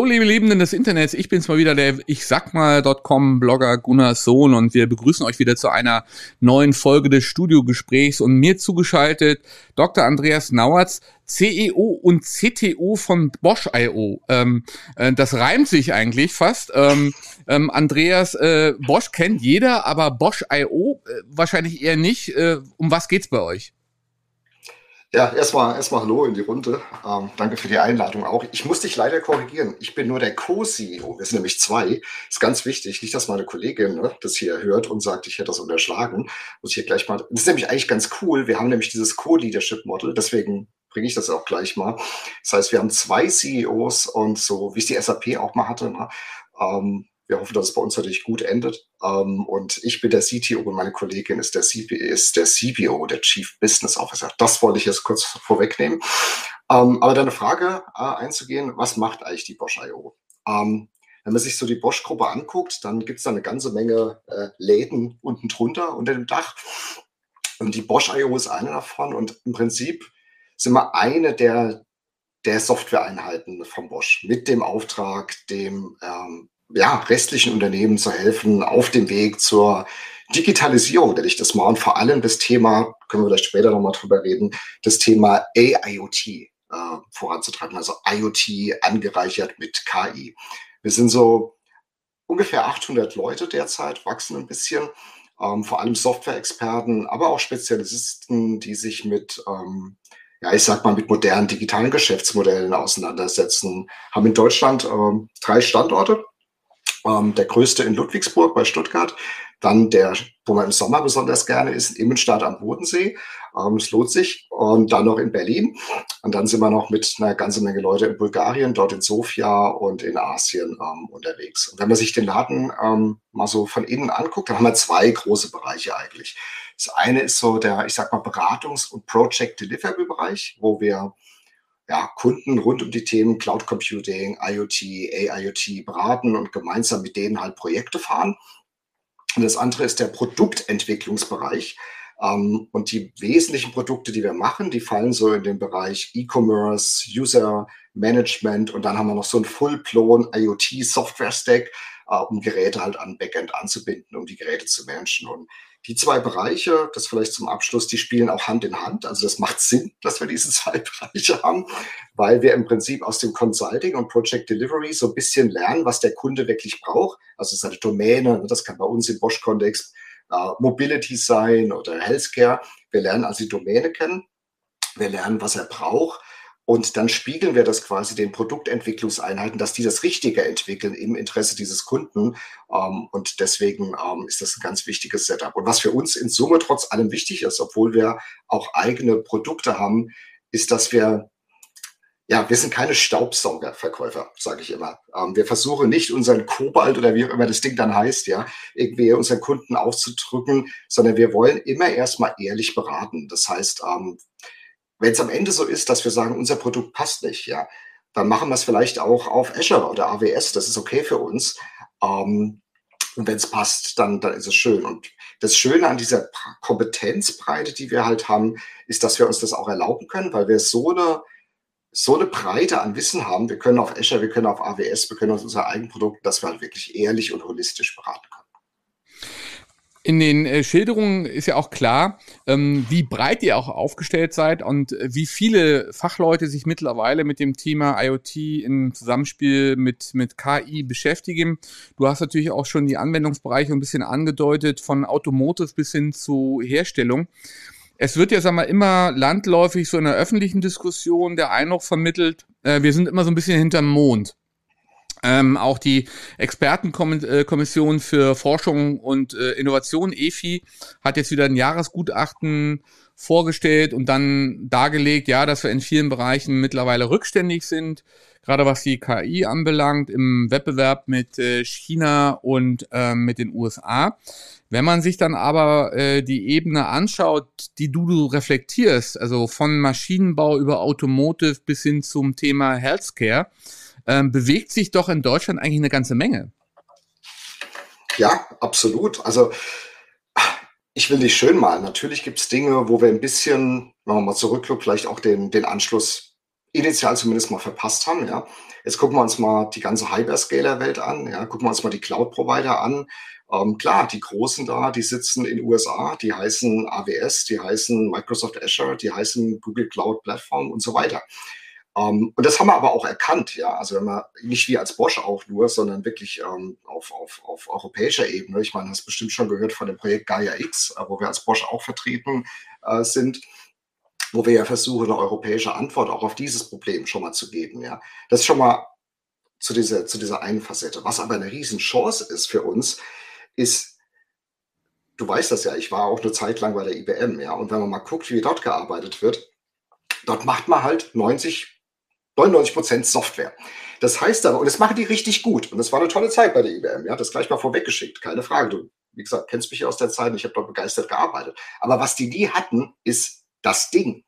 Hallo liebe Liebenden des Internets, ich bin's mal wieder der ich sag mal.com Blogger Gunnar Sohn und wir begrüßen euch wieder zu einer neuen Folge des Studiogesprächs und mir zugeschaltet Dr. Andreas Nauertz, CEO und CTO von Bosch.io. Ähm, äh, das reimt sich eigentlich fast. Ähm, ähm, Andreas, äh, Bosch kennt jeder, aber Bosch.io äh, wahrscheinlich eher nicht. Äh, um was geht's bei euch? Ja, erstmal erstmal Hallo in die Runde. Ähm, danke für die Einladung auch. Ich muss dich leider korrigieren. Ich bin nur der Co-CEO. Wir sind nämlich zwei. Ist ganz wichtig. Nicht, dass meine Kollegin ne, das hier hört und sagt, ich hätte das unterschlagen. Muss ich hier gleich mal. Das ist nämlich eigentlich ganz cool. Wir haben nämlich dieses Co-Leadership-Model. Deswegen bringe ich das auch gleich mal. Das heißt, wir haben zwei CEOs und so, wie es die SAP auch mal hatte. Ne, ähm, wir hoffen, dass es bei uns natürlich gut endet. Ähm, und ich bin der CTO und meine Kollegin ist der, CP, ist der CBO, der Chief Business Officer. Das wollte ich jetzt kurz vorwegnehmen. Ähm, aber deine Frage äh, einzugehen, was macht eigentlich die Bosch.io? Ähm, wenn man sich so die Bosch-Gruppe anguckt, dann gibt es da eine ganze Menge äh, Läden unten drunter unter dem Dach. Und die Bosch.io ist eine davon. Und im Prinzip sind wir eine der, der Softwareeinheiten von Bosch mit dem Auftrag, dem ähm, ja, restlichen Unternehmen zu helfen auf dem Weg zur Digitalisierung, nenne ich das mal, und vor allem das Thema, können wir vielleicht später nochmal drüber reden, das Thema AIoT äh, voranzutreiben, also IoT angereichert mit KI. Wir sind so ungefähr 800 Leute derzeit, wachsen ein bisschen, ähm, vor allem Software-Experten, aber auch Spezialisten, die sich mit ähm, ja, ich sag mal, mit modernen digitalen Geschäftsmodellen auseinandersetzen, haben in Deutschland ähm, drei Standorte, ähm, der größte in Ludwigsburg bei Stuttgart. Dann der, wo man im Sommer besonders gerne ist, in Immenstadt am Bodensee. Ähm, es lohnt sich. Und dann noch in Berlin. Und dann sind wir noch mit einer ganzen Menge Leute in Bulgarien, dort in Sofia und in Asien ähm, unterwegs. Und wenn man sich den Laden ähm, mal so von innen anguckt, dann haben wir zwei große Bereiche eigentlich. Das eine ist so der, ich sag mal, Beratungs- und Project Delivery Bereich, wo wir ja, Kunden rund um die Themen Cloud Computing, IoT, AIoT beraten und gemeinsam mit denen halt Projekte fahren. Und das andere ist der Produktentwicklungsbereich. Ähm, und die wesentlichen Produkte, die wir machen, die fallen so in den Bereich E-Commerce, User Management und dann haben wir noch so ein Full-Blown IoT Software Stack, äh, um Geräte halt an Backend anzubinden, um die Geräte zu managen. Und die zwei Bereiche, das vielleicht zum Abschluss, die spielen auch Hand in Hand. Also das macht Sinn, dass wir diese zwei Bereiche haben, weil wir im Prinzip aus dem Consulting und Project Delivery so ein bisschen lernen, was der Kunde wirklich braucht. Also seine Domäne, ne, das kann bei uns im Bosch-Kontext äh, Mobility sein oder Healthcare. Wir lernen also die Domäne kennen. Wir lernen, was er braucht und dann spiegeln wir das quasi den Produktentwicklungseinheiten, dass die das Richtige entwickeln im Interesse dieses Kunden. Ähm, und deswegen ähm, ist das ein ganz wichtiges Setup. Und was für uns in Summe trotz allem wichtig ist, obwohl wir auch eigene Produkte haben, ist, dass wir ja, wir sind keine Staubsaugerverkäufer, sage ich immer. Ähm, wir versuchen nicht unseren Kobalt oder wie auch immer das Ding dann heißt, ja, irgendwie unseren Kunden aufzudrücken, sondern wir wollen immer erstmal ehrlich beraten. Das heißt, wenn es am Ende so ist, dass wir sagen, unser Produkt passt nicht, ja, dann machen wir es vielleicht auch auf Azure oder AWS. Das ist okay für uns. Ähm, und wenn es passt, dann, dann ist es schön. Und das Schöne an dieser Kompetenzbreite, die wir halt haben, ist, dass wir uns das auch erlauben können, weil wir so eine, so eine Breite an Wissen haben. Wir können auf Azure, wir können auf AWS, wir können auf unser Eigenprodukt, dass wir halt wirklich ehrlich und holistisch beraten können. In den äh, Schilderungen ist ja auch klar, ähm, wie breit ihr auch aufgestellt seid und äh, wie viele Fachleute sich mittlerweile mit dem Thema IoT im Zusammenspiel mit, mit KI beschäftigen. Du hast natürlich auch schon die Anwendungsbereiche ein bisschen angedeutet, von Automotive bis hin zu Herstellung. Es wird ja, sag mal, immer landläufig so in der öffentlichen Diskussion der Eindruck vermittelt, äh, wir sind immer so ein bisschen hinterm Mond. Ähm, auch die Expertenkommission für Forschung und äh, Innovation, EFI, hat jetzt wieder ein Jahresgutachten vorgestellt und dann dargelegt, ja, dass wir in vielen Bereichen mittlerweile rückständig sind, gerade was die KI anbelangt, im Wettbewerb mit äh, China und äh, mit den USA. Wenn man sich dann aber äh, die Ebene anschaut, die du, du reflektierst, also von Maschinenbau über Automotive bis hin zum Thema Healthcare, ähm, bewegt sich doch in Deutschland eigentlich eine ganze Menge. Ja, absolut. Also ich will nicht schön malen. Natürlich gibt es Dinge, wo wir ein bisschen, wenn man mal zurückguckt, vielleicht auch den, den Anschluss initial zumindest mal verpasst haben. Ja. Jetzt gucken wir uns mal die ganze Hyperscaler-Welt an. Ja. Gucken wir uns mal die Cloud-Provider an. Ähm, klar, die Großen da, die sitzen in USA, die heißen AWS, die heißen Microsoft Azure, die heißen Google Cloud Platform und so weiter. Um, ähm, und das haben wir aber auch erkannt, ja. Also wenn man nicht wie als Bosch auch nur, sondern wirklich ähm, auf, auf, auf europäischer Ebene. Ich meine, hast bestimmt schon gehört von dem Projekt Gaia X, äh, wo wir als Bosch auch vertreten äh, sind, wo wir ja versuchen, eine europäische Antwort auch auf dieses Problem schon mal zu geben, ja. Das ist schon mal zu dieser, zu dieser einen Facette. Was aber eine Riesenchance ist für uns, ist, du weißt das ja, ich war auch eine Zeit lang bei der IBM, ja. Und wenn man mal guckt, wie dort gearbeitet wird, dort macht man halt 90 99 Prozent Software. Das heißt aber, und das machen die richtig gut. Und das war eine tolle Zeit bei der IBM. Ja, das gleich mal vorweggeschickt, keine Frage. Du, wie gesagt, kennst mich aus der Zeit. Ich habe dort begeistert gearbeitet. Aber was die nie hatten, ist das Ding.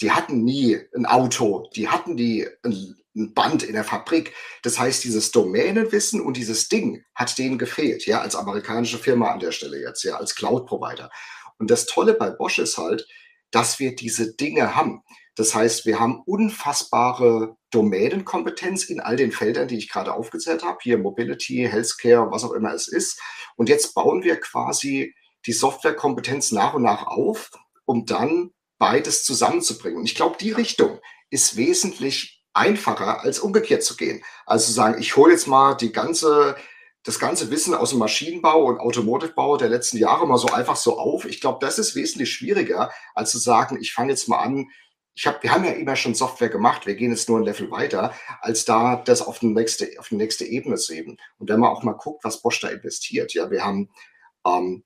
Die hatten nie ein Auto, die hatten die ein, ein Band in der Fabrik. Das heißt, dieses Domänenwissen und dieses Ding hat denen gefehlt, ja, als amerikanische Firma an der Stelle jetzt, ja, als Cloud-Provider. Und das Tolle bei Bosch ist halt, dass wir diese Dinge haben. Das heißt, wir haben unfassbare Domänenkompetenz in all den Feldern, die ich gerade aufgezählt habe. Hier Mobility, Healthcare, was auch immer es ist. Und jetzt bauen wir quasi die Softwarekompetenz nach und nach auf, um dann beides zusammenzubringen. Und ich glaube, die Richtung ist wesentlich einfacher, als umgekehrt zu gehen. Also zu sagen, ich hole jetzt mal die ganze, das ganze Wissen aus dem Maschinenbau und Automotivebau der letzten Jahre mal so einfach so auf. Ich glaube, das ist wesentlich schwieriger, als zu sagen, ich fange jetzt mal an, ich hab, wir haben ja immer schon Software gemacht, wir gehen jetzt nur ein Level weiter, als da das auf, die nächste, auf die nächste Ebene zu heben. Und wenn man auch mal guckt, was Bosch da investiert, ja, wir haben ähm,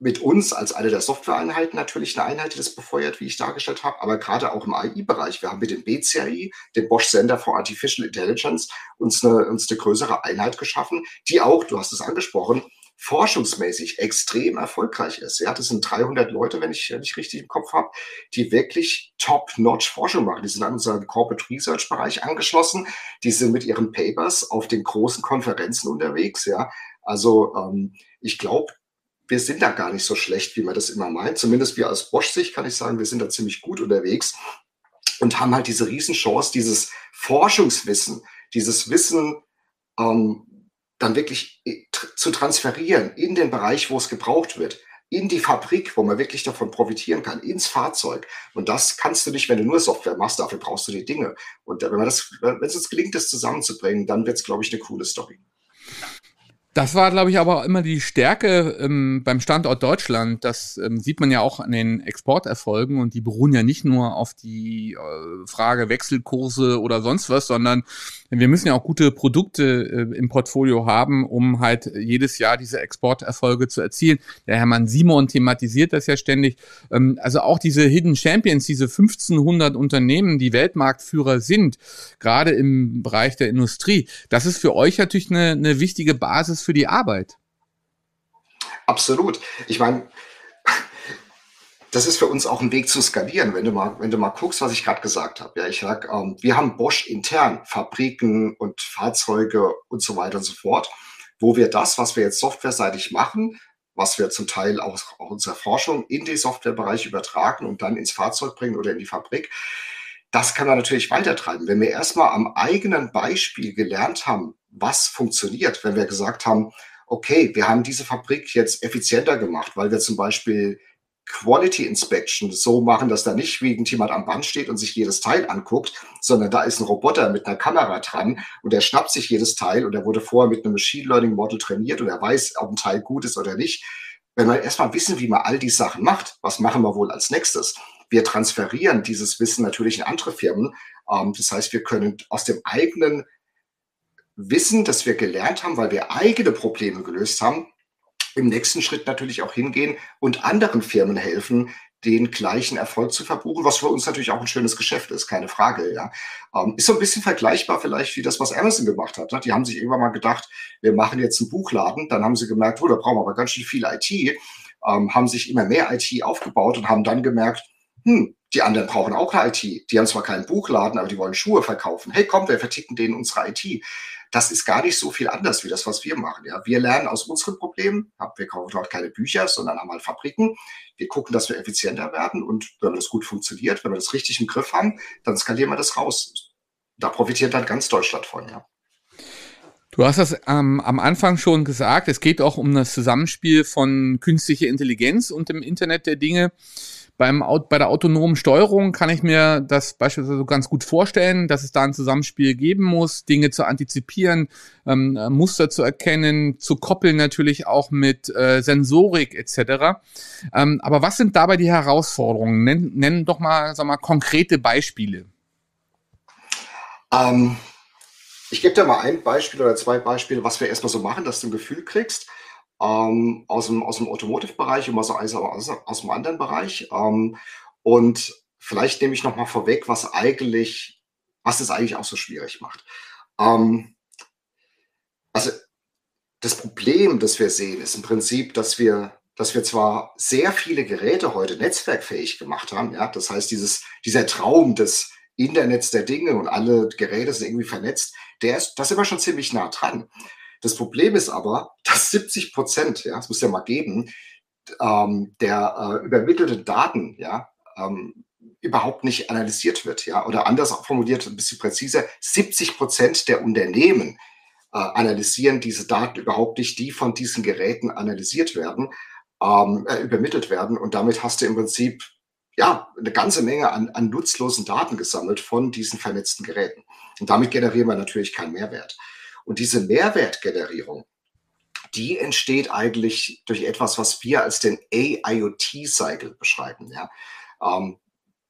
mit uns als eine der Softwareeinheiten natürlich eine Einheit, die das befeuert, wie ich dargestellt habe, aber gerade auch im AI-Bereich. Wir haben mit dem BCAI, dem Bosch Center for Artificial Intelligence, uns eine, uns eine größere Einheit geschaffen, die auch, du hast es angesprochen, forschungsmäßig extrem erfolgreich ist. Ja, das sind 300 Leute, wenn ich, ich richtig im Kopf habe, die wirklich top-notch Forschung machen. Die sind an unseren Corporate Research Bereich angeschlossen. Die sind mit ihren Papers auf den großen Konferenzen unterwegs. Ja, also ähm, ich glaube, wir sind da gar nicht so schlecht, wie man das immer meint. Zumindest wir als Bosch-Sicht kann ich sagen, wir sind da ziemlich gut unterwegs und haben halt diese Riesenchance, dieses Forschungswissen, dieses Wissen ähm, dann wirklich äh, zu transferieren in den Bereich, wo es gebraucht wird, in die Fabrik, wo man wirklich davon profitieren kann, ins Fahrzeug. Und das kannst du nicht, wenn du nur Software machst, dafür brauchst du die Dinge. Und wenn man das, wenn es uns gelingt, das zusammenzubringen, dann wird es, glaube ich, eine coole Story. Das war, glaube ich, aber immer die Stärke ähm, beim Standort Deutschland. Das ähm, sieht man ja auch an den Exporterfolgen und die beruhen ja nicht nur auf die äh, Frage Wechselkurse oder sonst was, sondern wir müssen ja auch gute Produkte äh, im Portfolio haben, um halt jedes Jahr diese Exporterfolge zu erzielen. Der Hermann Simon thematisiert das ja ständig. Ähm, also auch diese Hidden Champions, diese 1500 Unternehmen, die Weltmarktführer sind, gerade im Bereich der Industrie, das ist für euch natürlich eine, eine wichtige Basis für die Arbeit. Absolut. Ich meine, das ist für uns auch ein Weg zu skalieren, wenn du mal, wenn du mal guckst, was ich gerade gesagt habe. Ja, ich sag, ähm, wir haben Bosch intern, Fabriken und Fahrzeuge und so weiter und so fort, wo wir das, was wir jetzt softwareseitig machen, was wir zum Teil auch aus unserer Forschung in den Softwarebereich übertragen und dann ins Fahrzeug bringen oder in die Fabrik, das kann man natürlich weitertreiben. Wenn wir erstmal am eigenen Beispiel gelernt haben, was funktioniert, wenn wir gesagt haben, okay, wir haben diese Fabrik jetzt effizienter gemacht, weil wir zum Beispiel Quality Inspection so machen, dass da nicht irgendjemand am Band steht und sich jedes Teil anguckt, sondern da ist ein Roboter mit einer Kamera dran und der schnappt sich jedes Teil und er wurde vorher mit einem Machine Learning Model trainiert und er weiß, ob ein Teil gut ist oder nicht. Wenn wir erstmal wissen, wie man all die Sachen macht, was machen wir wohl als nächstes? Wir transferieren dieses Wissen natürlich in andere Firmen. Ähm, das heißt, wir können aus dem eigenen Wissen, das wir gelernt haben, weil wir eigene Probleme gelöst haben, im nächsten Schritt natürlich auch hingehen und anderen Firmen helfen, den gleichen Erfolg zu verbuchen, was für uns natürlich auch ein schönes Geschäft ist, keine Frage. Ja. Ähm, ist so ein bisschen vergleichbar vielleicht wie das, was Amazon gemacht hat. Ne? Die haben sich irgendwann mal gedacht, wir machen jetzt einen Buchladen. Dann haben sie gemerkt, oh, da brauchen wir aber ganz schön viel IT. Ähm, haben sich immer mehr IT aufgebaut und haben dann gemerkt, hm, die anderen brauchen auch eine IT. Die haben zwar keinen Buchladen, aber die wollen Schuhe verkaufen. Hey, komm, wir verticken denen unsere IT das ist gar nicht so viel anders wie das, was wir machen. Ja. Wir lernen aus unseren Problemen. Wir kaufen dort keine Bücher, sondern haben halt Fabriken. Wir gucken, dass wir effizienter werden und wenn das gut funktioniert, wenn wir das richtig im Griff haben, dann skalieren wir das raus. Da profitiert dann ganz Deutschland von, ja. Du hast das ähm, am Anfang schon gesagt, es geht auch um das Zusammenspiel von künstlicher Intelligenz und dem Internet der Dinge. Beim, bei der autonomen Steuerung kann ich mir das beispielsweise ganz gut vorstellen, dass es da ein Zusammenspiel geben muss, Dinge zu antizipieren, ähm, äh, Muster zu erkennen, zu koppeln natürlich auch mit äh, Sensorik etc. Ähm, aber was sind dabei die Herausforderungen? Nenn, nenn doch mal, sag mal konkrete Beispiele. Ähm, ich gebe dir mal ein Beispiel oder zwei Beispiele, was wir erstmal so machen, dass du ein Gefühl kriegst ähm, aus dem, aus dem Automotive-Bereich und aus, aus, aus dem anderen Bereich. Ähm, und vielleicht nehme ich noch mal vorweg, was eigentlich, was es eigentlich auch so schwierig macht. Ähm, also das Problem, das wir sehen, ist im Prinzip, dass wir, dass wir zwar sehr viele Geräte heute netzwerkfähig gemacht haben, ja, das heißt, dieses, dieser Traum des Internets der Dinge und alle Geräte sind irgendwie vernetzt, der ist, das sind wir schon ziemlich nah dran. Das Problem ist aber, dass 70 Prozent, ja, das muss ja mal geben, ähm, der äh, übermittelten Daten, ja, ähm, überhaupt nicht analysiert wird, ja, oder anders formuliert, ein bisschen präziser, 70 Prozent der Unternehmen äh, analysieren diese Daten überhaupt nicht, die von diesen Geräten analysiert werden, ähm, äh, übermittelt werden und damit hast du im Prinzip ja, eine ganze Menge an, an nutzlosen Daten gesammelt von diesen vernetzten Geräten. Und damit generieren wir natürlich keinen Mehrwert. Und diese Mehrwertgenerierung, die entsteht eigentlich durch etwas, was wir als den AIoT-Cycle beschreiben. Ja? Ähm,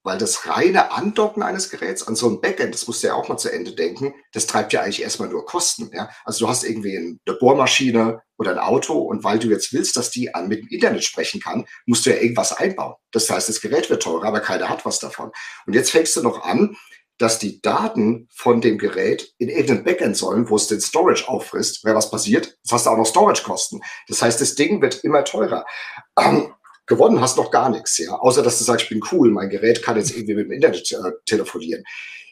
weil das reine Andocken eines Geräts an so ein Backend, das musst du ja auch mal zu Ende denken, das treibt ja eigentlich erstmal nur Kosten. Ja? Also du hast irgendwie eine Bohrmaschine oder ein Auto und weil du jetzt willst, dass die mit dem Internet sprechen kann, musst du ja irgendwas einbauen. Das heißt, das Gerät wird teurer, aber keiner hat was davon. Und jetzt fängst du noch an, dass die Daten von dem Gerät in irgendein Backend sollen, wo es den Storage auffrisst. Wer was passiert, das hast du auch noch Storage-Kosten. Das heißt, das Ding wird immer teurer. Ähm, gewonnen hast noch gar nichts, ja. Außer, dass du sagst, ich bin cool, mein Gerät kann jetzt irgendwie mit dem Internet äh, telefonieren.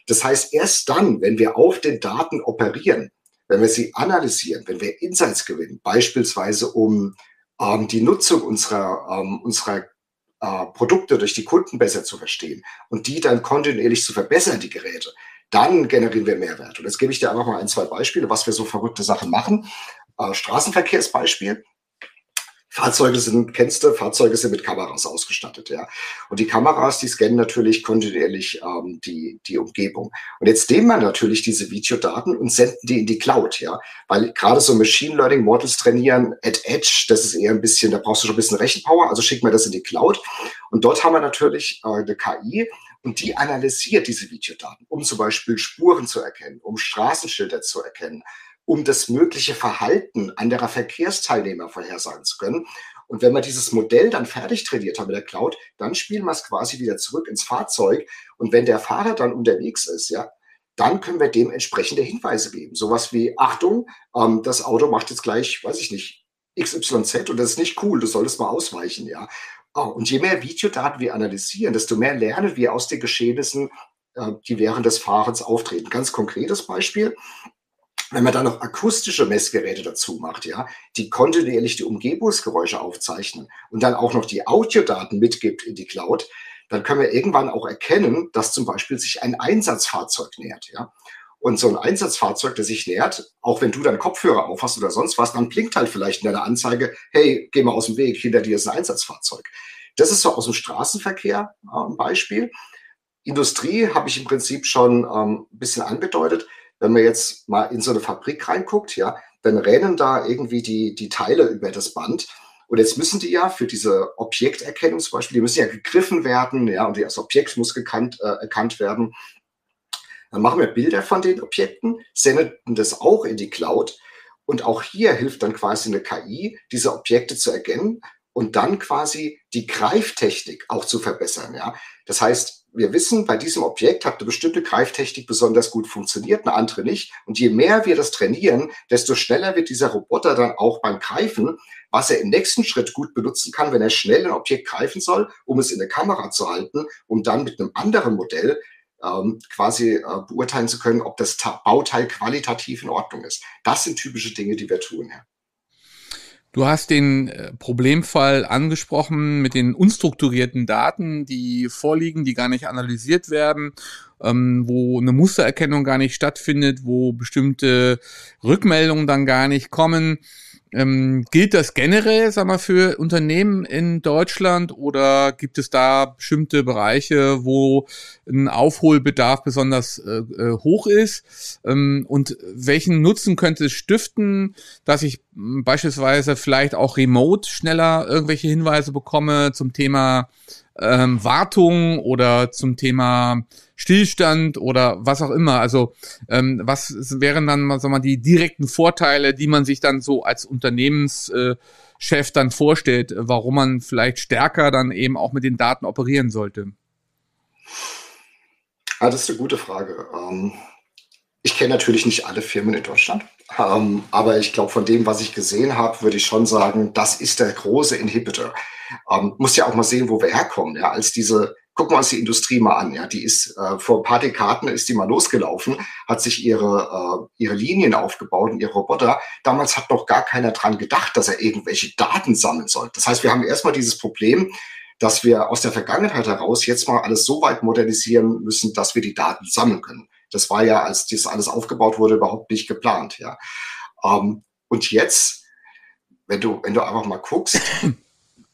Das heißt, erst dann, wenn wir auf den Daten operieren, wenn wir sie analysieren, wenn wir Insights gewinnen, beispielsweise um ähm, die Nutzung unserer, ähm, unserer äh, Produkte durch die Kunden besser zu verstehen und die dann kontinuierlich zu verbessern, die Geräte, dann generieren wir Mehrwert. Und jetzt gebe ich dir einfach mal ein, zwei Beispiele, was wir so verrückte Sachen machen. Äh, Straßenverkehrsbeispiel. Fahrzeuge sind, kennst du, Fahrzeuge sind mit Kameras ausgestattet, ja. Und die Kameras, die scannen natürlich kontinuierlich ähm, die, die Umgebung. Und jetzt nehmen wir natürlich diese Videodaten und senden die in die Cloud, ja. Weil gerade so Machine Learning Models trainieren at Edge, das ist eher ein bisschen, da brauchst du schon ein bisschen Rechenpower, also schicken wir das in die Cloud. Und dort haben wir natürlich äh, eine KI und die analysiert diese Videodaten, um zum Beispiel Spuren zu erkennen, um Straßenschilder zu erkennen, um das mögliche Verhalten anderer Verkehrsteilnehmer vorhersagen zu können. Und wenn wir dieses Modell dann fertig trainiert haben mit der Cloud, dann spielen wir es quasi wieder zurück ins Fahrzeug. Und wenn der Fahrer dann unterwegs ist, ja, dann können wir dem entsprechende Hinweise geben. Sowas wie, Achtung, ähm, das Auto macht jetzt gleich, weiß ich nicht, XYZ und das ist nicht cool, du solltest mal ausweichen, ja. Oh, und je mehr Videodaten wir analysieren, desto mehr lernen wir aus den Geschehnissen, äh, die während des Fahrens auftreten. Ganz konkretes Beispiel wenn man dann noch akustische Messgeräte dazu macht, ja, die kontinuierlich die Umgebungsgeräusche aufzeichnen und dann auch noch die Audiodaten mitgibt in die Cloud, dann können wir irgendwann auch erkennen, dass zum Beispiel sich ein Einsatzfahrzeug nähert, ja. Und so ein Einsatzfahrzeug, das sich nähert, auch wenn du dann Kopfhörer aufhast oder sonst was, dann blinkt halt vielleicht in deiner Anzeige, hey, geh mal aus dem Weg, hinter dir ist ein Einsatzfahrzeug. Das ist so aus dem Straßenverkehr äh, ein Beispiel. Industrie habe ich im Prinzip schon ähm, ein bisschen angedeutet wenn man jetzt mal in so eine Fabrik reinguckt, ja, dann rennen da irgendwie die, die Teile über das Band. Und jetzt müssen die ja für diese Objekterkennung zum Beispiel, die müssen ja gegriffen werden, ja, und das Objekt muss gekannt, äh, erkannt werden. Dann machen wir Bilder von den Objekten, senden das auch in die Cloud. Und auch hier hilft dann quasi eine KI, diese Objekte zu erkennen und dann quasi die Greiftechnik auch zu verbessern. Ja? Das heißt, wir wissen, bei diesem Objekt hat eine bestimmte Greiftechnik besonders gut funktioniert, eine andere nicht. Und je mehr wir das trainieren, desto schneller wird dieser Roboter dann auch beim Greifen, was er im nächsten Schritt gut benutzen kann, wenn er schnell ein Objekt greifen soll, um es in der Kamera zu halten, um dann mit einem anderen Modell ähm, quasi äh, beurteilen zu können, ob das Bauteil qualitativ in Ordnung ist. Das sind typische Dinge, die wir tun. Ja. Du hast den äh, Problemfall angesprochen mit den unstrukturierten Daten, die vorliegen, die gar nicht analysiert werden, ähm, wo eine Mustererkennung gar nicht stattfindet, wo bestimmte Rückmeldungen dann gar nicht kommen. Ähm, gilt das generell, sag mal, für Unternehmen in Deutschland oder gibt es da bestimmte Bereiche, wo ein Aufholbedarf besonders äh, äh hoch ist? Ähm, und welchen Nutzen könnte es stiften, dass ich beispielsweise vielleicht auch remote schneller irgendwelche Hinweise bekomme zum Thema ähm, Wartung oder zum Thema Stillstand oder was auch immer. Also ähm, was wären dann mal, sagen wir, die direkten Vorteile, die man sich dann so als Unternehmenschef äh, dann vorstellt, warum man vielleicht stärker dann eben auch mit den Daten operieren sollte? Ah, das ist eine gute Frage. Ähm, ich kenne natürlich nicht alle Firmen in Deutschland, ähm, aber ich glaube, von dem, was ich gesehen habe, würde ich schon sagen, das ist der große Inhibitor. Ähm, muss ja auch mal sehen, wo wir herkommen. Ja, als diese, gucken wir uns die Industrie mal an. Ja, die ist äh, vor ein paar Dekaden ist die mal losgelaufen, hat sich ihre äh, ihre Linien aufgebaut und ihre Roboter. Damals hat noch gar keiner dran gedacht, dass er irgendwelche Daten sammeln soll. Das heißt, wir haben erstmal dieses Problem, dass wir aus der Vergangenheit heraus jetzt mal alles so weit modernisieren müssen, dass wir die Daten sammeln können. Das war ja, als das alles aufgebaut wurde, überhaupt nicht geplant. Ja. Ähm, und jetzt, wenn du, wenn du einfach mal guckst,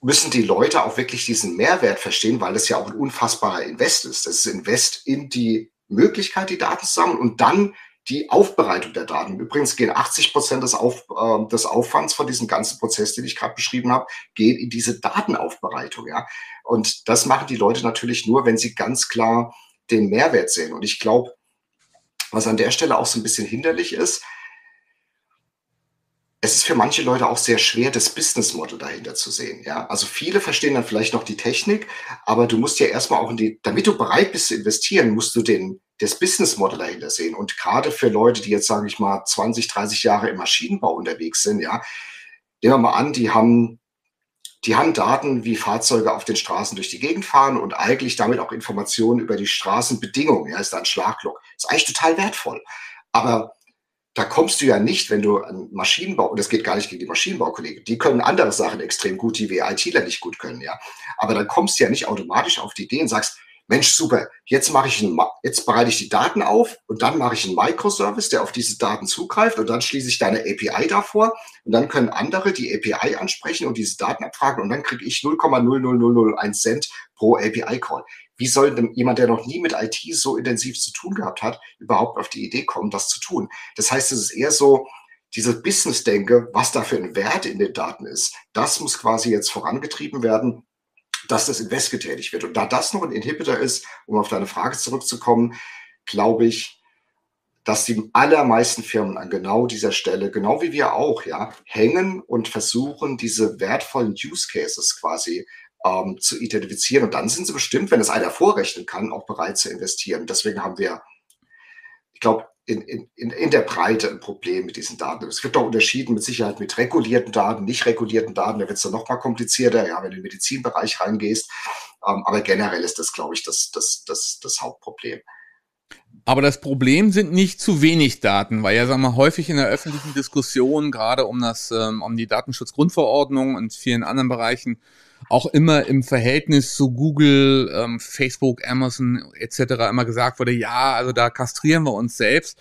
müssen die Leute auch wirklich diesen Mehrwert verstehen, weil das ja auch ein unfassbarer Invest ist. Das ist Invest in die Möglichkeit, die Daten zu sammeln und dann die Aufbereitung der Daten. Übrigens gehen 80 Prozent des, Auf, äh, des Aufwands von diesem ganzen Prozess, den ich gerade beschrieben habe, gehen in diese Datenaufbereitung. Ja? Und das machen die Leute natürlich nur, wenn sie ganz klar den Mehrwert sehen. Und ich glaube, was an der Stelle auch so ein bisschen hinderlich ist, es ist für manche Leute auch sehr schwer, das Business Model dahinter zu sehen. Ja, also viele verstehen dann vielleicht noch die Technik, aber du musst ja erstmal auch in die, damit du bereit bist zu investieren, musst du den, das Business Model dahinter sehen. Und gerade für Leute, die jetzt, sage ich mal, 20, 30 Jahre im Maschinenbau unterwegs sind, ja, nehmen wir mal an, die haben, die haben Daten, wie Fahrzeuge auf den Straßen durch die Gegend fahren und eigentlich damit auch Informationen über die Straßenbedingungen. Ja, ist da ein Schlaglock. Ist eigentlich total wertvoll. Aber da kommst du ja nicht, wenn du an Maschinenbau, und das geht gar nicht gegen die Maschinenbaukollegen, die können andere Sachen extrem gut, die wir ITler nicht gut können, ja. Aber dann kommst du ja nicht automatisch auf die Idee und sagst, Mensch, super, jetzt mache ich einen, jetzt bereite ich die Daten auf und dann mache ich einen Microservice, der auf diese Daten zugreift und dann schließe ich deine API davor und dann können andere die API ansprechen und diese Daten abfragen und dann kriege ich 0,00001 Cent pro API-Call. Wie soll denn jemand, der noch nie mit IT so intensiv zu tun gehabt hat, überhaupt auf die Idee kommen, das zu tun? Das heißt, es ist eher so, diese Business-Denke, was da für ein Wert in den Daten ist, das muss quasi jetzt vorangetrieben werden, dass das Invest getätigt wird. Und da das noch ein Inhibitor ist, um auf deine Frage zurückzukommen, glaube ich, dass die allermeisten Firmen an genau dieser Stelle, genau wie wir auch, ja, hängen und versuchen, diese wertvollen Use Cases quasi ähm, zu identifizieren. Und dann sind sie bestimmt, wenn es einer vorrechnen kann, auch bereit zu investieren. Deswegen haben wir, ich glaube, in, in, in der Breite ein Problem mit diesen Daten. Es gibt auch Unterschieden mit Sicherheit mit regulierten Daten, nicht regulierten Daten. Da wird es dann noch mal komplizierter, ja, wenn du in den Medizinbereich reingehst. Ähm, aber generell ist das, glaube ich, das, das, das, das Hauptproblem. Aber das Problem sind nicht zu wenig Daten, weil ja, sagen wir, häufig in der öffentlichen Diskussion, gerade um das, ähm, um die Datenschutzgrundverordnung und vielen anderen Bereichen, auch immer im Verhältnis zu Google, ähm, Facebook, Amazon etc. immer gesagt wurde, ja, also da kastrieren wir uns selbst.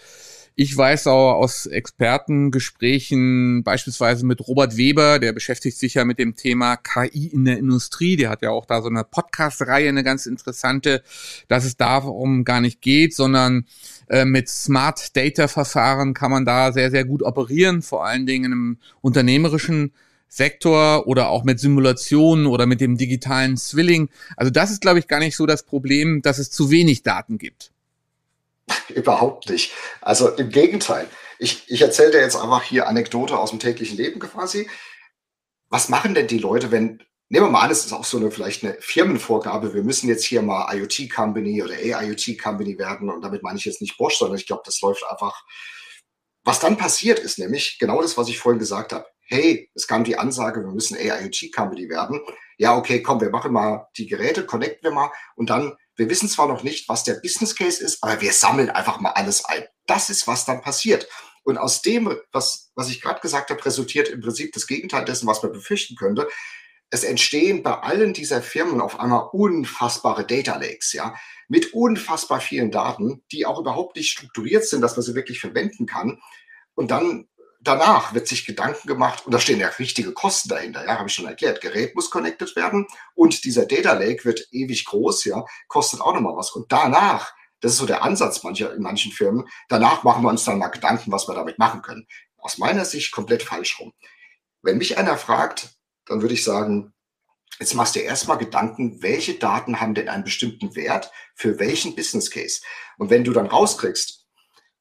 Ich weiß auch aus Expertengesprächen, beispielsweise mit Robert Weber, der beschäftigt sich ja mit dem Thema KI in der Industrie. Der hat ja auch da so eine Podcast-Reihe, eine ganz interessante, dass es darum gar nicht geht, sondern äh, mit Smart Data Verfahren kann man da sehr, sehr gut operieren, vor allen Dingen im unternehmerischen Sektor oder auch mit Simulationen oder mit dem digitalen Zwilling. Also das ist, glaube ich, gar nicht so das Problem, dass es zu wenig Daten gibt. überhaupt nicht. Also im Gegenteil. Ich, ich erzähle dir jetzt einfach hier Anekdote aus dem täglichen Leben quasi. Was machen denn die Leute, wenn, nehmen wir mal an, es ist auch so eine vielleicht eine Firmenvorgabe, wir müssen jetzt hier mal IoT-Company oder AIoT-Company werden und damit meine ich jetzt nicht Bosch, sondern ich glaube, das läuft einfach. Was dann passiert ist nämlich genau das, was ich vorhin gesagt habe. Hey, es kam die Ansage, wir müssen AIoT-Company werden. Ja, okay, komm, wir machen mal die Geräte, connecten wir mal und dann wir wissen zwar noch nicht, was der Business Case ist, aber wir sammeln einfach mal alles ein. Das ist, was dann passiert. Und aus dem, was, was ich gerade gesagt habe, resultiert im Prinzip das Gegenteil dessen, was man befürchten könnte. Es entstehen bei allen dieser Firmen auf einmal unfassbare Data Lakes, ja, mit unfassbar vielen Daten, die auch überhaupt nicht strukturiert sind, dass man sie wirklich verwenden kann. Und dann danach wird sich Gedanken gemacht und da stehen ja richtige Kosten dahinter, ja, habe ich schon erklärt. Gerät muss connected werden und dieser Data Lake wird ewig groß, ja, kostet auch nochmal was. Und danach, das ist so der Ansatz mancher, in manchen Firmen, danach machen wir uns dann mal Gedanken, was wir damit machen können. Aus meiner Sicht komplett falsch rum. Wenn mich einer fragt, dann würde ich sagen, jetzt machst du erstmal Gedanken, welche Daten haben denn einen bestimmten Wert für welchen Business Case? Und wenn du dann rauskriegst,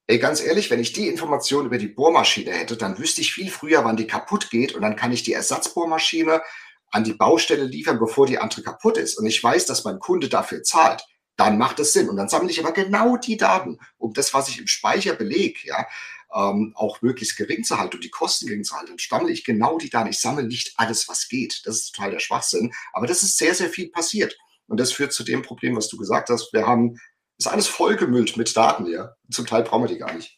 Ey, ganz ehrlich, wenn ich die Information über die Bohrmaschine hätte, dann wüsste ich viel früher, wann die kaputt geht und dann kann ich die Ersatzbohrmaschine an die Baustelle liefern, bevor die andere kaputt ist. Und ich weiß, dass mein Kunde dafür zahlt. Dann macht es Sinn. Und dann sammle ich aber genau die Daten, um das, was ich im Speicher beleg, ja, ähm, auch möglichst gering zu halten und die Kosten gering zu halten. Dann sammle ich genau die Daten. Ich sammle nicht alles, was geht. Das ist total der Schwachsinn. Aber das ist sehr, sehr viel passiert. Und das führt zu dem Problem, was du gesagt hast. Wir haben ist alles vollgemüllt mit Daten hier. Zum Teil brauchen wir die gar nicht.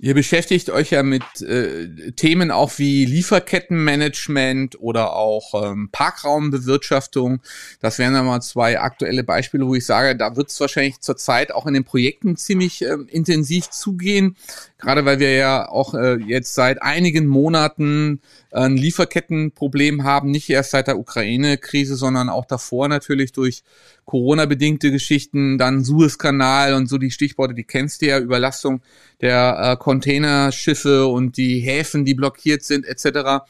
Ihr beschäftigt euch ja mit äh, Themen auch wie Lieferkettenmanagement oder auch ähm, Parkraumbewirtschaftung. Das wären dann mal zwei aktuelle Beispiele, wo ich sage, da wird es wahrscheinlich zurzeit auch in den Projekten ziemlich äh, intensiv zugehen. Gerade weil wir ja auch äh, jetzt seit einigen Monaten ein Lieferkettenproblem haben, nicht erst seit der Ukraine-Krise, sondern auch davor natürlich durch Corona-bedingte Geschichten, dann Suezkanal und so die Stichworte, die kennst du ja, Überlastung der äh, Containerschiffe und die Häfen, die blockiert sind, etc.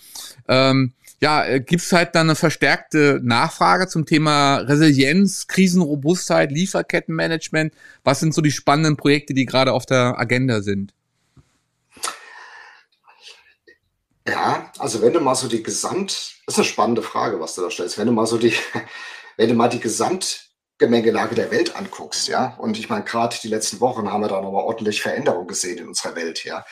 Ähm, ja, äh, gibt's halt dann eine verstärkte Nachfrage zum Thema Resilienz, Krisenrobustheit, Lieferkettenmanagement. Was sind so die spannenden Projekte, die gerade auf der Agenda sind? Ja, also wenn du mal so die Gesamt, das ist eine spannende Frage, was du da stellst. Wenn du mal so die, wenn du mal die Gesamtgemengelage der Welt anguckst, ja, und ich meine, gerade die letzten Wochen haben wir da nochmal ordentlich Veränderung gesehen in unserer Welt, ja,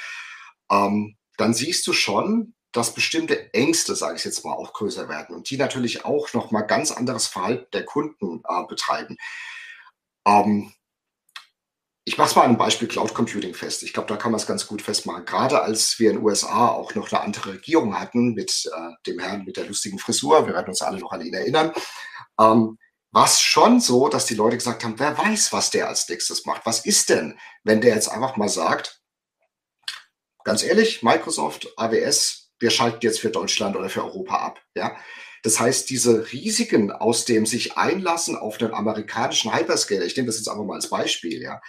ähm, dann siehst du schon, dass bestimmte Ängste, sage ich jetzt mal, auch größer werden und die natürlich auch nochmal ganz anderes Verhalten der Kunden äh, betreiben. Ähm, ich mache es mal an einem Beispiel Cloud Computing fest. Ich glaube, da kann man es ganz gut festmachen. Gerade als wir in den USA auch noch eine andere Regierung hatten mit äh, dem Herrn mit der lustigen Frisur, wir werden uns alle noch an ihn erinnern, ähm, war es schon so, dass die Leute gesagt haben, wer weiß, was der als nächstes macht. Was ist denn, wenn der jetzt einfach mal sagt, ganz ehrlich, Microsoft, AWS, wir schalten jetzt für Deutschland oder für Europa ab. Ja? Das heißt, diese Risiken aus dem sich einlassen auf den amerikanischen Hyperscaler, ich nehme das jetzt einfach mal als Beispiel, ja,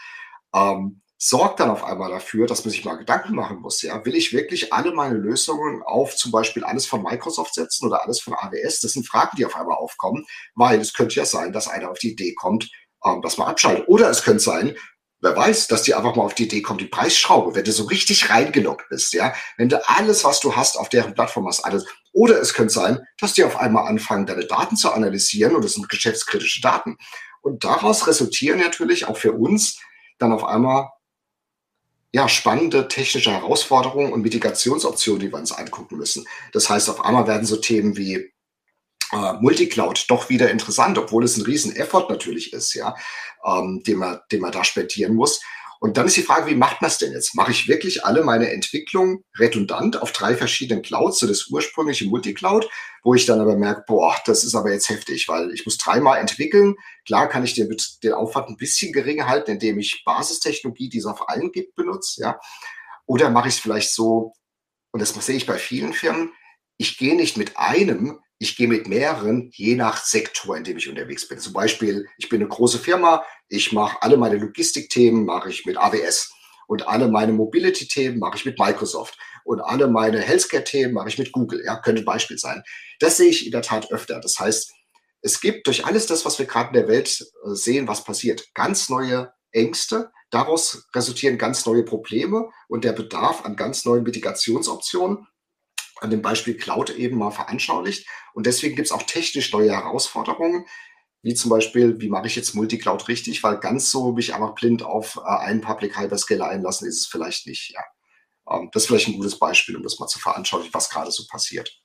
ähm, sorgt dann auf einmal dafür, dass man sich mal Gedanken machen muss. Ja, will ich wirklich alle meine Lösungen auf zum Beispiel alles von Microsoft setzen oder alles von AWS? Das sind Fragen, die auf einmal aufkommen, weil es könnte ja sein, dass einer auf die Idee kommt, ähm, dass man abschaltet. Oder es könnte sein, wer weiß, dass die einfach mal auf die Idee kommt, die Preisschraube, wenn du so richtig reingeloggt bist, ja, wenn du alles, was du hast, auf deren Plattform hast, alles. Oder es könnte sein, dass die auf einmal anfangen, deine Daten zu analysieren und das sind geschäftskritische Daten. Und daraus resultieren natürlich auch für uns dann auf einmal ja, spannende technische Herausforderungen und Mitigationsoptionen, die wir uns angucken müssen. Das heißt, auf einmal werden so Themen wie äh, Multicloud doch wieder interessant, obwohl es ein riesen Effort natürlich ist, ja, ähm, den, man, den man da spendieren muss. Und dann ist die Frage, wie macht man es denn jetzt? Mache ich wirklich alle meine Entwicklung redundant auf drei verschiedenen Clouds, so das ursprüngliche Multicloud, wo ich dann aber merke, boah, das ist aber jetzt heftig, weil ich muss dreimal entwickeln. Klar kann ich den, den Aufwand ein bisschen geringer halten, indem ich Basistechnologie, die es auf allen gibt, benutze, ja. Oder mache ich es vielleicht so, und das sehe ich bei vielen Firmen, ich gehe nicht mit einem ich gehe mit mehreren, je nach Sektor, in dem ich unterwegs bin. Zum Beispiel, ich bin eine große Firma, ich mache alle meine Logistikthemen mache ich mit AWS und alle meine Mobility-Themen mache ich mit Microsoft und alle meine Healthcare-Themen mache ich mit Google. Ja, könnte ein Beispiel sein. Das sehe ich in der Tat öfter. Das heißt, es gibt durch alles das, was wir gerade in der Welt äh, sehen, was passiert, ganz neue Ängste, Daraus resultieren ganz neue Probleme und der Bedarf an ganz neuen Mitigationsoptionen, an dem Beispiel Cloud eben mal veranschaulicht. Und deswegen gibt es auch technisch neue Herausforderungen, wie zum Beispiel, wie mache ich jetzt Multicloud richtig, weil ganz so mich einfach blind auf äh, einen Public Hyperscaler einlassen, ist es vielleicht nicht. Ja. Ähm, das ist vielleicht ein gutes Beispiel, um das mal zu veranschaulichen, was gerade so passiert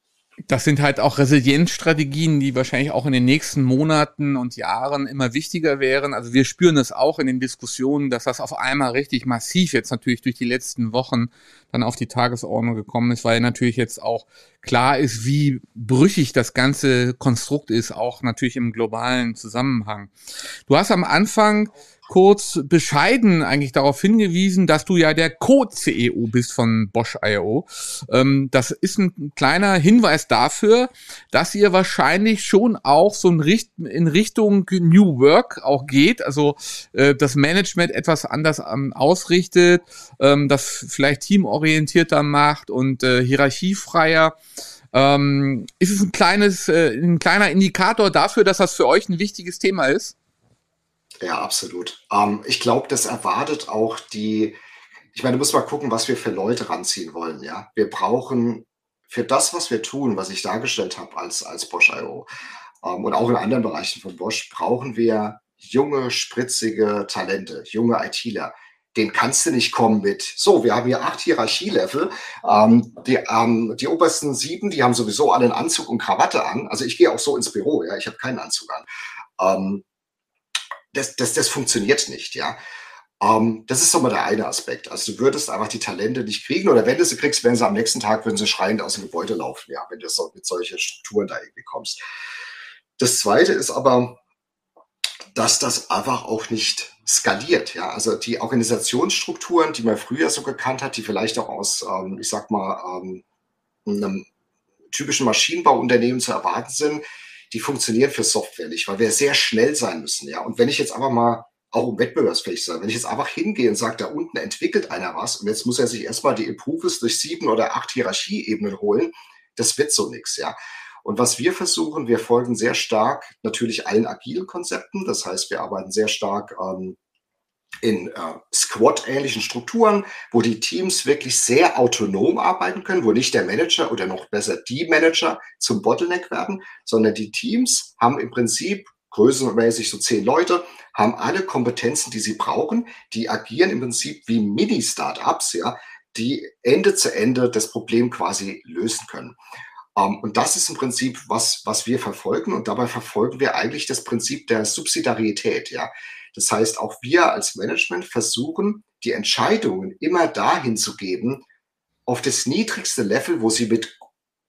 das sind halt auch Resilienzstrategien, die wahrscheinlich auch in den nächsten Monaten und Jahren immer wichtiger wären. Also wir spüren das auch in den Diskussionen, dass das auf einmal richtig massiv jetzt natürlich durch die letzten Wochen dann auf die Tagesordnung gekommen ist, weil natürlich jetzt auch klar ist, wie brüchig das ganze Konstrukt ist, auch natürlich im globalen Zusammenhang. Du hast am Anfang kurz bescheiden eigentlich darauf hingewiesen, dass du ja der Co-CEO bist von Bosch IO. Ähm, das ist ein kleiner Hinweis dafür, dass ihr wahrscheinlich schon auch so in Richtung New Work auch geht, also äh, das Management etwas anders ähm, ausrichtet, ähm, das vielleicht teamorientierter macht und äh, hierarchiefreier. Ähm, ist es ein kleines, äh, ein kleiner Indikator dafür, dass das für euch ein wichtiges Thema ist? Ja, absolut. Ähm, ich glaube, das erwartet auch die, ich meine, du musst mal gucken, was wir für Leute ranziehen wollen. Ja, wir brauchen für das, was wir tun, was ich dargestellt habe als, als Bosch.io ähm, und auch in anderen Bereichen von Bosch, brauchen wir junge, spritzige Talente, junge ITler. Den kannst du nicht kommen mit, so, wir haben hier acht Hierarchielevel. Ähm, die, ähm, die obersten sieben, die haben sowieso alle einen Anzug und Krawatte an. Also ich gehe auch so ins Büro, ja, ich habe keinen Anzug an. Ähm, das, das, das funktioniert nicht, ja. Ähm, das ist so mal der eine Aspekt. Also du würdest einfach die Talente nicht kriegen oder wenn du sie kriegst, werden sie am nächsten Tag, würden sie schreiend aus dem Gebäude laufen, ja, wenn du so, mit solchen Strukturen da irgendwie kommst. Das zweite ist aber, dass das einfach auch nicht skaliert, ja. Also die Organisationsstrukturen, die man früher so gekannt hat, die vielleicht auch aus, ähm, ich sag mal, ähm, einem typischen Maschinenbauunternehmen zu erwarten sind, die funktionieren für Software nicht, weil wir sehr schnell sein müssen. Ja, und wenn ich jetzt einfach mal auch um wettbewerbsfähig sein, wenn ich jetzt einfach hingehe und sage, da unten entwickelt einer was und jetzt muss er sich erstmal die Improves durch sieben oder acht Hierarchieebenen holen, das wird so nichts. Ja. Und was wir versuchen, wir folgen sehr stark natürlich allen agilen Konzepten. Das heißt, wir arbeiten sehr stark ähm, in äh, Squad-ähnlichen Strukturen, wo die Teams wirklich sehr autonom arbeiten können, wo nicht der Manager oder noch besser die Manager zum Bottleneck werden, sondern die Teams haben im Prinzip größenmäßig so zehn Leute, haben alle Kompetenzen, die sie brauchen, die agieren im Prinzip wie Mini-Startups, ja, die Ende zu Ende das Problem quasi lösen können. Um, ähm, und das ist im Prinzip, was, was wir verfolgen. Und dabei verfolgen wir eigentlich das Prinzip der Subsidiarität. Ja, das heißt, auch wir als Management versuchen, die Entscheidungen immer dahin zu geben, auf das niedrigste Level, wo sie mit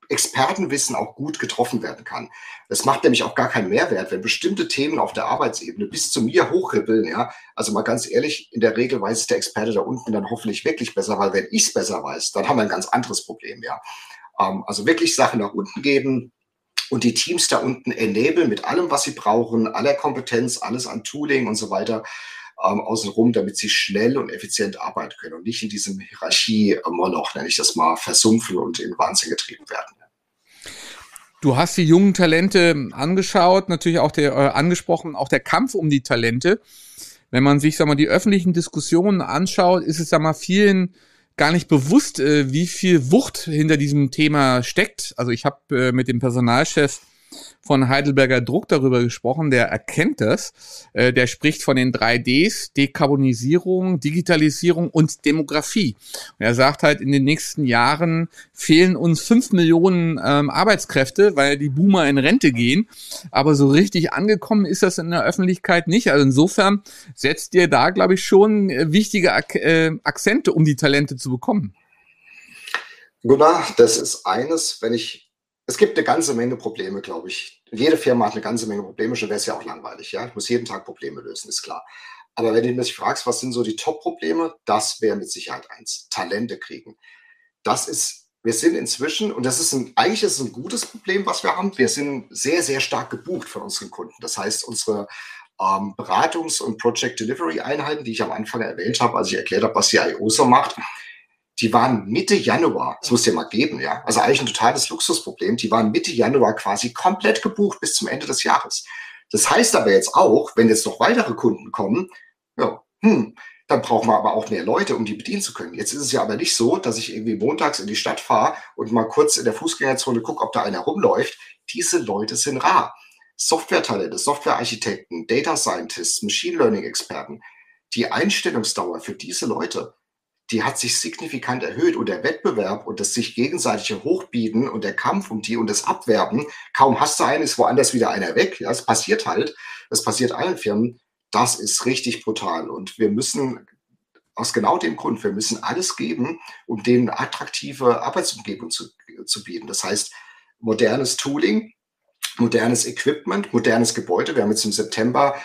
Expertenwissen auch gut getroffen werden kann. Das macht nämlich auch gar keinen Mehrwert, wenn bestimmte Themen auf der Arbeitsebene bis zu mir hochribbeln. Ja, also mal ganz ehrlich, in der Regel weiß es der Experte da unten dann hoffentlich wirklich besser, weil wenn ich es besser weiß, dann haben wir ein ganz anderes Problem. Ja, ähm, also wirklich Sachen nach unten geben, und die Teams da unten enablen mit allem, was sie brauchen, aller Kompetenz, alles an Tooling und so weiter ähm, außenrum, damit sie schnell und effizient arbeiten können und nicht in diesem Hierarchie-Moloch, nenne ich das mal, versumpfen und in Wahnsinn getrieben werden. Du hast die jungen Talente angeschaut, natürlich auch der äh, angesprochen, auch der Kampf um die Talente. Wenn man sich, sag mal, die öffentlichen Diskussionen anschaut, ist es, sag mal, vielen gar nicht bewusst, äh, wie viel Wucht hinter diesem Thema steckt. Also ich habe äh, mit dem Personalchef von Heidelberger Druck darüber gesprochen, der erkennt das. Äh, der spricht von den drei Ds, Dekarbonisierung, Digitalisierung und Demografie. Und er sagt halt, in den nächsten Jahren fehlen uns fünf Millionen ähm, Arbeitskräfte, weil die Boomer in Rente gehen. Aber so richtig angekommen ist das in der Öffentlichkeit nicht. Also insofern setzt ihr da, glaube ich, schon äh, wichtige Ak äh, Akzente, um die Talente zu bekommen. Gunnar, das ist eines, wenn ich es gibt eine ganze Menge Probleme, glaube ich. Jede Firma hat eine ganze Menge Probleme, schon wäre es ja auch langweilig. Ja? Ich muss jeden Tag Probleme lösen, ist klar. Aber wenn du mich fragst, was sind so die Top-Probleme, das wäre mit Sicherheit eins. Talente kriegen. Das ist, wir sind inzwischen, und das ist ein, eigentlich ist es ein gutes Problem, was wir haben. Wir sind sehr, sehr stark gebucht von unseren Kunden. Das heißt, unsere ähm, Beratungs- und Project Delivery Einheiten, die ich am Anfang erwähnt habe, als ich erklärt habe, was die IO so macht, die waren Mitte Januar, das muss ja mal geben, ja, also eigentlich ein totales Luxusproblem, die waren Mitte Januar quasi komplett gebucht bis zum Ende des Jahres. Das heißt aber jetzt auch, wenn jetzt noch weitere Kunden kommen, ja, hm, dann brauchen wir aber auch mehr Leute, um die bedienen zu können. Jetzt ist es ja aber nicht so, dass ich irgendwie montags in die Stadt fahre und mal kurz in der Fußgängerzone gucke, ob da einer rumläuft. Diese Leute sind rar. Software-Talente, Software-Architekten, Data Scientists, Machine Learning-Experten. Die Einstellungsdauer für diese Leute, die hat sich signifikant erhöht und der Wettbewerb und das sich gegenseitige Hochbieten und der Kampf um die und das Abwerben, kaum hast du einen, ist woanders wieder einer weg. Ja, es passiert halt, es passiert allen Firmen. Das ist richtig brutal und wir müssen aus genau dem Grund, wir müssen alles geben, um denen attraktive Arbeitsumgebung zu, zu bieten. Das heißt, modernes Tooling, modernes Equipment, modernes Gebäude. Wir haben jetzt im September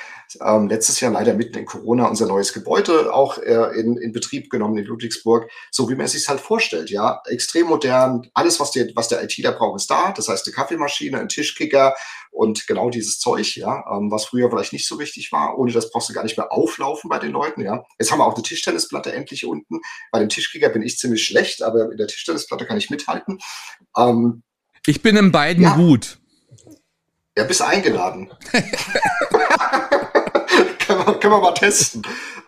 ähm, letztes Jahr leider mitten in Corona unser neues Gebäude auch äh, in, in Betrieb genommen in Ludwigsburg, so wie man es sich halt vorstellt. Ja, extrem modern. Alles, was, die, was der ITler braucht, ist da. Das heißt, eine Kaffeemaschine, ein Tischkicker und genau dieses Zeug, ja, ähm, was früher vielleicht nicht so wichtig war. Ohne das brauchst du gar nicht mehr auflaufen bei den Leuten. Ja, jetzt haben wir auch eine Tischtennisplatte endlich unten. Bei dem Tischkicker bin ich ziemlich schlecht, aber in der Tischtennisplatte kann ich mithalten. Ähm, ich bin in beiden ja. gut. Ja, bist eingeladen. können, wir, können wir mal testen.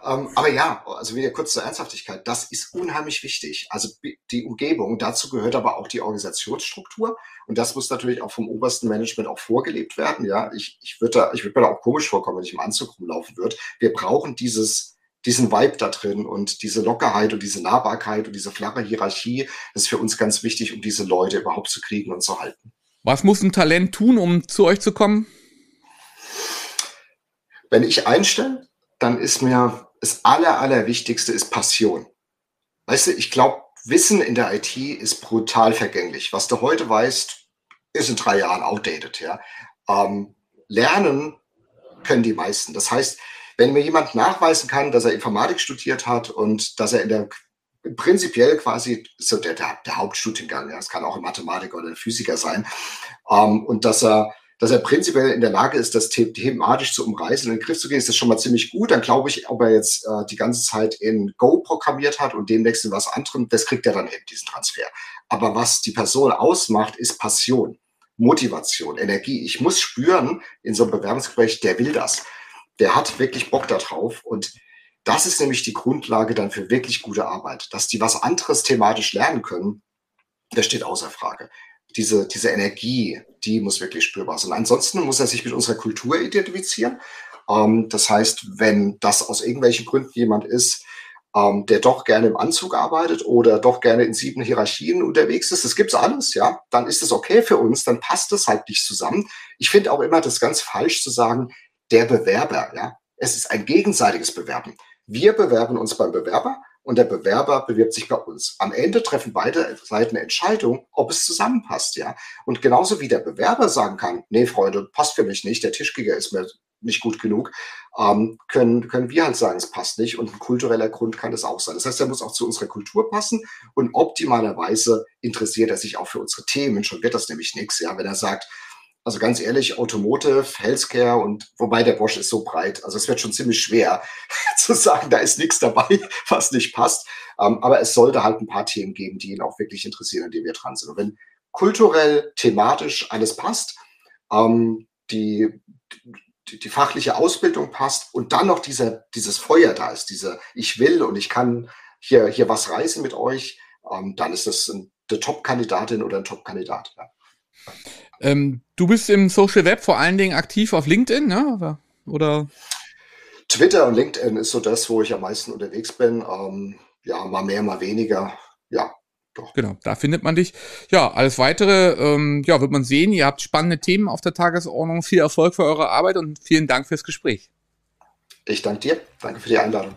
Ähm, aber ja, also wieder kurz zur Ernsthaftigkeit. Das ist unheimlich wichtig. Also die Umgebung, dazu gehört aber auch die Organisationsstruktur. Und das muss natürlich auch vom obersten Management auch vorgelebt werden. Ja, ich, ich würde da, ich würde mir da auch komisch vorkommen, wenn ich im Anzug rumlaufen würde. Wir brauchen dieses, diesen Vibe da drin und diese Lockerheit und diese Nahbarkeit und diese flache Hierarchie. Das ist für uns ganz wichtig, um diese Leute überhaupt zu kriegen und zu halten. Was muss ein Talent tun, um zu euch zu kommen? Wenn ich einstelle, dann ist mir das Aller, Allerwichtigste ist Passion. Weißt du, ich glaube, Wissen in der IT ist brutal vergänglich. Was du heute weißt, ist in drei Jahren outdated. Ja? Ähm, lernen können die meisten. Das heißt, wenn mir jemand nachweisen kann, dass er Informatik studiert hat und dass er in der prinzipiell quasi so der, der, der Hauptstudiengang, ja, es kann auch ein Mathematiker oder ein Physiker sein, ähm, und dass er dass er prinzipiell in der Lage ist, das thematisch zu umreißen und in den Griff zu gehen, ist das schon mal ziemlich gut. Dann glaube ich, ob er jetzt äh, die ganze Zeit in Go programmiert hat und demnächst in was anderem, das kriegt er dann hin, diesen Transfer. Aber was die Person ausmacht, ist Passion, Motivation, Energie. Ich muss spüren in so einem Bewerbungsgespräch, der will das. Der hat wirklich Bock darauf und das ist nämlich die Grundlage dann für wirklich gute Arbeit. Dass die was anderes thematisch lernen können, das steht außer Frage diese, diese Energie, die muss wirklich spürbar sein. Ansonsten muss er sich mit unserer Kultur identifizieren. Ähm, das heißt, wenn das aus irgendwelchen Gründen jemand ist, ähm, der doch gerne im Anzug arbeitet oder doch gerne in sieben Hierarchien unterwegs ist, das gibt's alles, ja, dann ist es okay für uns, dann passt es halt nicht zusammen. Ich finde auch immer das ganz falsch zu sagen, der Bewerber, ja. Es ist ein gegenseitiges Bewerben. Wir bewerben uns beim Bewerber und der Bewerber bewirbt sich bei uns. Am Ende treffen beide Seiten eine Entscheidung, ob es zusammenpasst, ja. Und genauso wie der Bewerber sagen kann, nee, Freunde, passt für mich nicht, der Tischkicker ist mir nicht gut genug, ähm, können, können wir halt sagen, es passt nicht. Und ein kultureller Grund kann es auch sein. Das heißt, er muss auch zu unserer Kultur passen und optimalerweise interessiert er sich auch für unsere Themen. Schon wird das nämlich nichts, ja, wenn er sagt, also ganz ehrlich, Automotive, Healthcare und wobei der Bosch ist so breit. Also es wird schon ziemlich schwer zu sagen, da ist nichts dabei, was nicht passt. Ähm, aber es sollte halt ein paar Themen geben, die ihn auch wirklich interessieren, an denen wir dran sind. Und wenn kulturell, thematisch alles passt, ähm, die, die, die, fachliche Ausbildung passt und dann noch dieser, dieses Feuer da ist, diese ich will und ich kann hier, hier was reißen mit euch, ähm, dann ist das eine Top-Kandidatin oder ein Top-Kandidat. Ja. Ähm, du bist im Social Web vor allen Dingen aktiv auf LinkedIn, ne? Oder? Twitter und LinkedIn ist so das, wo ich am meisten unterwegs bin. Ähm, ja, mal mehr, mal weniger. Ja, doch. Genau, da findet man dich. Ja, alles weitere, ähm, ja, wird man sehen. Ihr habt spannende Themen auf der Tagesordnung. Viel Erfolg für eure Arbeit und vielen Dank fürs Gespräch. Ich danke dir. Danke für die Einladung.